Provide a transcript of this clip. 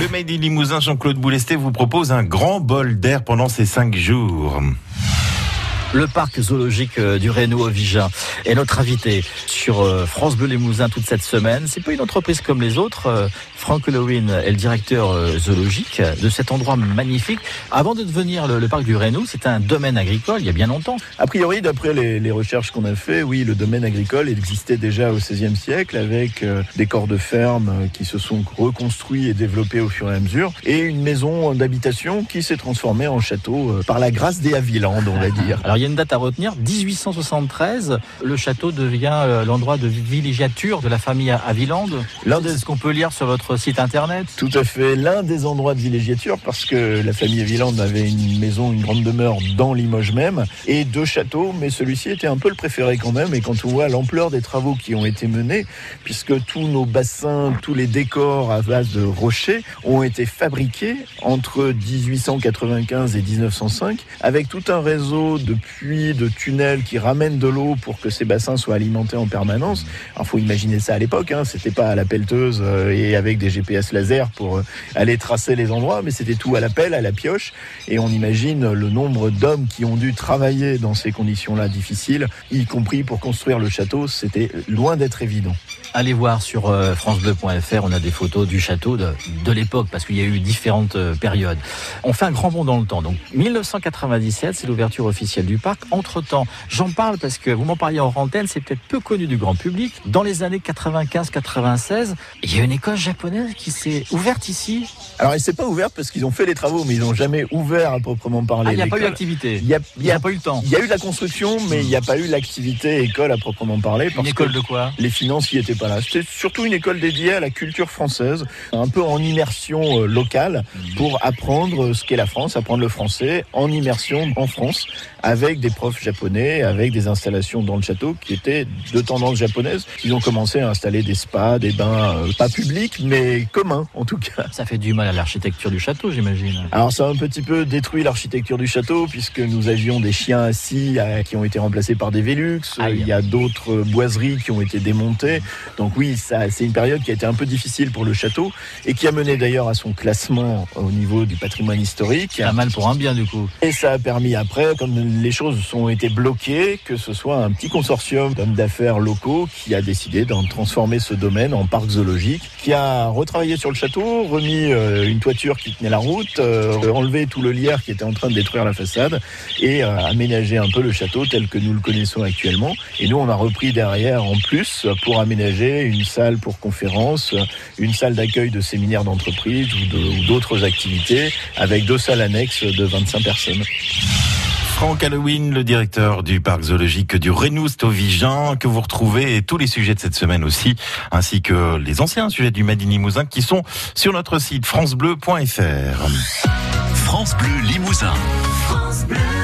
Le Made in Limousin, Jean-Claude Boulesté, vous propose un grand bol d'air pendant ces cinq jours. Le parc zoologique euh, du Reynaud Vigin est notre invité sur euh, France Bleu Limousin toute cette semaine. C'est pas une entreprise comme les autres. Euh, Frank Halloween est le directeur zoologique de cet endroit magnifique. Avant de devenir le, parc du Reynaud, c'était un domaine agricole il y a bien longtemps. A priori, d'après les, recherches qu'on a fait, oui, le domaine agricole existait déjà au XVIe siècle avec des corps de ferme qui se sont reconstruits et développés au fur et à mesure et une maison d'habitation qui s'est transformée en château par la grâce des Havilland, on va dire. Alors, y a une date à retenir. 1873, le château devient euh, l'endroit de villégiature de la famille Aviland. L'un des... ce qu'on peut lire sur votre site internet. Tout à fait, l'un des endroits de villégiature parce que la famille Aviland avait une maison, une grande demeure dans Limoges même et deux châteaux, mais celui-ci était un peu le préféré quand même. Et quand on voit l'ampleur des travaux qui ont été menés, puisque tous nos bassins, tous les décors à base de rochers ont été fabriqués entre 1895 et 1905 avec tout un réseau de puits, de tunnels qui ramènent de l'eau pour que ces bassins soient alimentés en permanence. Il faut imaginer ça à l'époque, hein. c'était pas à la pelleteuse euh, et avec des GPS laser pour euh, aller tracer les endroits, mais c'était tout à la pelle, à la pioche. Et on imagine le nombre d'hommes qui ont dû travailler dans ces conditions-là difficiles, y compris pour construire le château, c'était loin d'être évident. Allez voir sur euh, francebleu.fr, on a des photos du château de, de l'époque, parce qu'il y a eu différentes périodes. On fait un grand bond dans le temps. Donc 1997, c'est l'ouverture officielle du parc. Entre-temps, j'en parle parce que vous m'en parliez en antenne, c'est peut-être peu connu du grand public. Dans les années 95-96, il y a une école japonaise qui s'est ouverte ici. Alors, elle s'est pas ouverte parce qu'ils ont fait les travaux, mais ils n'ont jamais ouvert à proprement parler. Ah, il n'y a pas eu d'activité. Il n'y a, pas eu le temps. Il y a eu la construction, mais il n'y a pas eu l'activité école à proprement parler. une école de quoi? Les finances n'y étaient pas là. C'était surtout une école dédiée à la culture française, un peu en immersion euh, locale pour apprendre ce qu'est la France, apprendre le français en immersion en France avec des profs japonais, avec des installations dans le château qui étaient de tendance japonaise. Ils ont commencé à installer des spas, des bains, euh, pas publics, mais communs en tout cas. Ça fait du mal à l'architecture du château, j'imagine. Alors ça a un petit peu détruit l'architecture du château puisque nous avions des chiens assis euh, qui ont été remplacés par des Velux. Il y a d'autres boiseries qui ont été démontées. Donc oui, ça, c'est une période qui a été un peu difficile pour le château et qui a mené d'ailleurs à son classement au niveau du patrimoine historique. Pas mal pour un bien du coup. Et ça a permis après, comme les choses ont été bloquées, que ce soit un petit consortium d'hommes d'affaires locaux qui a décidé d'en transformer ce domaine en parc zoologique, qui a retravaillé sur le château, remis euh, une toiture qui tenait la route, euh, enlevé tout le lierre qui était en train de détruire la façade et euh, aménagé un peu le château tel que nous le connaissons actuellement. Et nous, on a repris derrière en plus pour aménager une salle pour conférences, une salle d'accueil de séminaires d'entreprise ou d'autres activités avec deux salles annexes de 25 personnes. Franck Halloween, le directeur du parc zoologique du Renoust au Vigan, que vous retrouvez et tous les sujets de cette semaine aussi, ainsi que les anciens sujets du Made in Limousin qui sont sur notre site francebleu.fr. France Bleu Limousin. France Bleu.